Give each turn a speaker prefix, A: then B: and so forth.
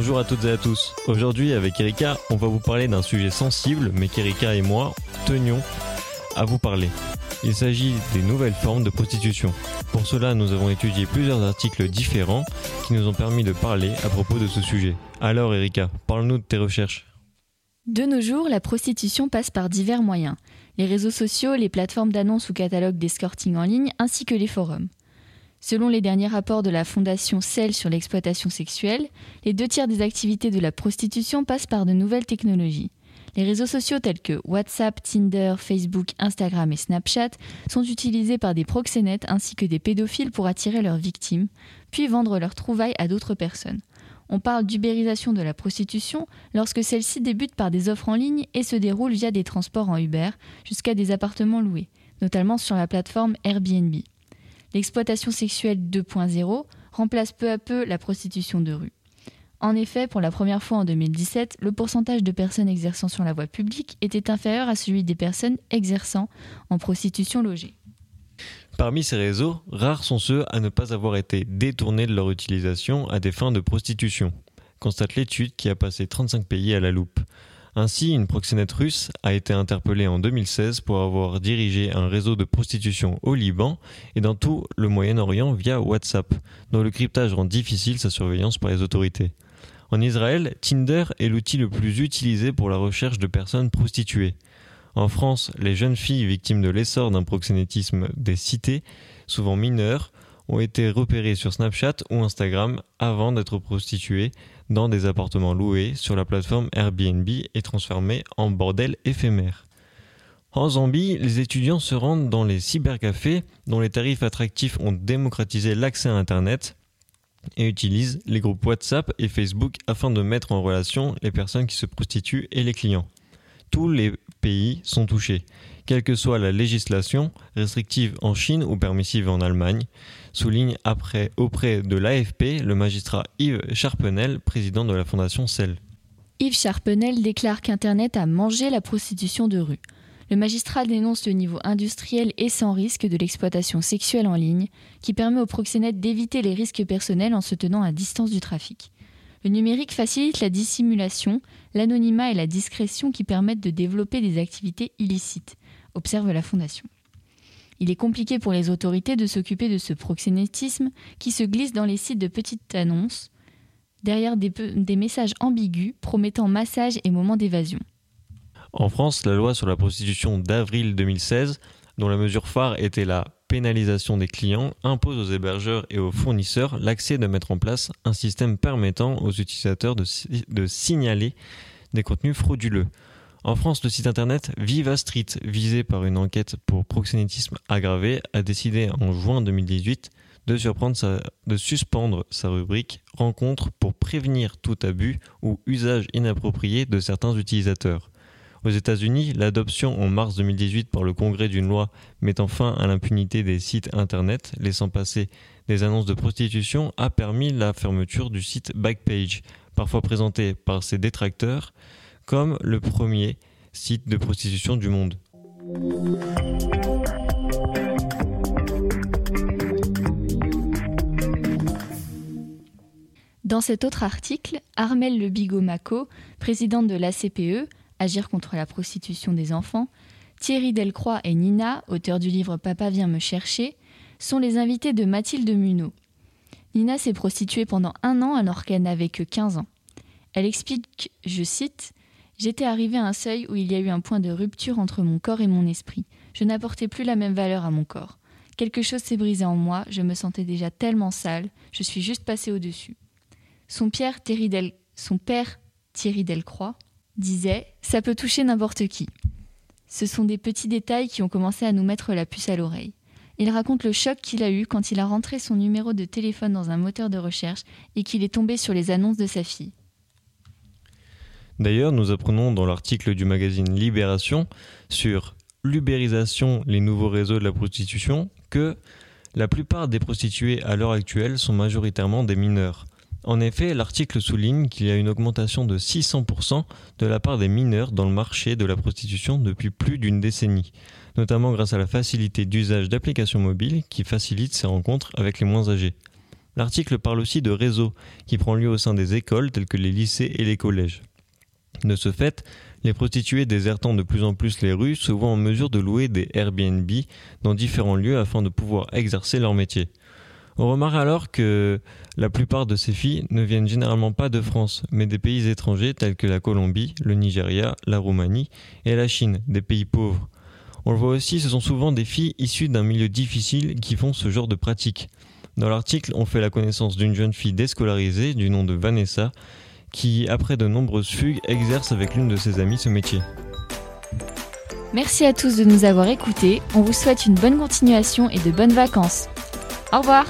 A: Bonjour à toutes et à tous. Aujourd'hui, avec Erika, on va vous parler d'un sujet sensible, mais qu'Erika et moi tenions à vous parler. Il s'agit des nouvelles formes de prostitution. Pour cela, nous avons étudié plusieurs articles différents qui nous ont permis de parler à propos de ce sujet. Alors, Erika, parle-nous de tes recherches.
B: De nos jours, la prostitution passe par divers moyens les réseaux sociaux, les plateformes d'annonces ou catalogues d'escorting en ligne, ainsi que les forums. Selon les derniers rapports de la Fondation Cell sur l'exploitation sexuelle, les deux tiers des activités de la prostitution passent par de nouvelles technologies. Les réseaux sociaux tels que WhatsApp, Tinder, Facebook, Instagram et Snapchat sont utilisés par des proxénètes ainsi que des pédophiles pour attirer leurs victimes, puis vendre leurs trouvailles à d'autres personnes. On parle d'ubérisation de la prostitution lorsque celle-ci débute par des offres en ligne et se déroule via des transports en Uber jusqu'à des appartements loués, notamment sur la plateforme Airbnb. L'exploitation sexuelle 2.0 remplace peu à peu la prostitution de rue. En effet, pour la première fois en 2017, le pourcentage de personnes exerçant sur la voie publique était inférieur à celui des personnes exerçant en prostitution logée.
A: Parmi ces réseaux, rares sont ceux à ne pas avoir été détournés de leur utilisation à des fins de prostitution, constate l'étude qui a passé 35 pays à la loupe. Ainsi, une proxénète russe a été interpellée en 2016 pour avoir dirigé un réseau de prostitution au Liban et dans tout le Moyen-Orient via WhatsApp, dont le cryptage rend difficile sa surveillance par les autorités. En Israël, Tinder est l'outil le plus utilisé pour la recherche de personnes prostituées. En France, les jeunes filles victimes de l'essor d'un proxénétisme des cités, souvent mineures, ont été repérées sur Snapchat ou Instagram avant d'être prostituées dans des appartements loués sur la plateforme Airbnb et transformés en bordel éphémère. En Zambie, les étudiants se rendent dans les cybercafés dont les tarifs attractifs ont démocratisé l'accès à Internet et utilisent les groupes WhatsApp et Facebook afin de mettre en relation les personnes qui se prostituent et les clients. Tous les pays sont touchés, quelle que soit la législation, restrictive en Chine ou permissive en Allemagne, souligne après auprès de l'AFP le magistrat Yves Charpenel, président de la fondation CEL.
B: Yves Charpenel déclare qu'Internet a mangé la prostitution de rue. Le magistrat dénonce le niveau industriel et sans risque de l'exploitation sexuelle en ligne, qui permet aux proxénètes d'éviter les risques personnels en se tenant à distance du trafic. Le numérique facilite la dissimulation, l'anonymat et la discrétion qui permettent de développer des activités illicites, observe la Fondation. Il est compliqué pour les autorités de s'occuper de ce proxénétisme qui se glisse dans les sites de petites annonces, derrière des, messages ambigus promettant massage et moments d'évasion.
A: En France, la loi sur la prostitution d'avril 2016, dont la mesure phare était la pénalisation des clients, impose aux hébergeurs et aux fournisseurs l'accès de mettre en place un système permettant aux utilisateurs de signaler des contenus frauduleux. En France, le site internet Viva Street, visé par une enquête pour proxénétisme aggravé, a décidé en juin 2018 de, de suspendre sa rubrique Rencontre pour prévenir tout abus ou usage inapproprié de certains utilisateurs. Aux États-Unis, l'adoption en mars 2018 par le Congrès d'une loi mettant fin à l'impunité des sites Internet, laissant passer des annonces de prostitution, a permis la fermeture du site Backpage, parfois présenté par ses détracteurs comme le premier site de prostitution du monde.
B: Dans cet autre article, Armel Le Bigot-Maco, présidente de l'ACPE, Agir contre la prostitution des enfants, Thierry Delcroix et Nina, auteurs du livre Papa vient me chercher, sont les invités de Mathilde Munot. Nina s'est prostituée pendant un an alors qu'elle n'avait que 15 ans. Elle explique, je cite, J'étais arrivée à un seuil où il y a eu un point de rupture entre mon corps et mon esprit. Je n'apportais plus la même valeur à mon corps. Quelque chose s'est brisé en moi, je me sentais déjà tellement sale, je suis juste passée au-dessus. Son, son père, Thierry Delcroix, disait Ça peut toucher n'importe qui. Ce sont des petits détails qui ont commencé à nous mettre la puce à l'oreille. Il raconte le choc qu'il a eu quand il a rentré son numéro de téléphone dans un moteur de recherche et qu'il est tombé sur les annonces de sa fille.
A: D'ailleurs, nous apprenons dans l'article du magazine Libération sur l'ubérisation, les nouveaux réseaux de la prostitution, que la plupart des prostituées à l'heure actuelle sont majoritairement des mineurs. En effet, l'article souligne qu'il y a une augmentation de 600% de la part des mineurs dans le marché de la prostitution depuis plus d'une décennie, notamment grâce à la facilité d'usage d'applications mobiles qui facilitent ces rencontres avec les moins âgés. L'article parle aussi de réseau, qui prend lieu au sein des écoles telles que les lycées et les collèges. De ce fait, les prostituées désertant de plus en plus les rues se voient en mesure de louer des Airbnb dans différents lieux afin de pouvoir exercer leur métier. On remarque alors que la plupart de ces filles ne viennent généralement pas de France, mais des pays étrangers tels que la Colombie, le Nigeria, la Roumanie et la Chine, des pays pauvres. On le voit aussi, ce sont souvent des filles issues d'un milieu difficile qui font ce genre de pratique. Dans l'article, on fait la connaissance d'une jeune fille déscolarisée du nom de Vanessa, qui, après de nombreuses fugues, exerce avec l'une de ses amies ce métier.
B: Merci à tous de nous avoir écoutés. On vous souhaite une bonne continuation et de bonnes vacances. Au revoir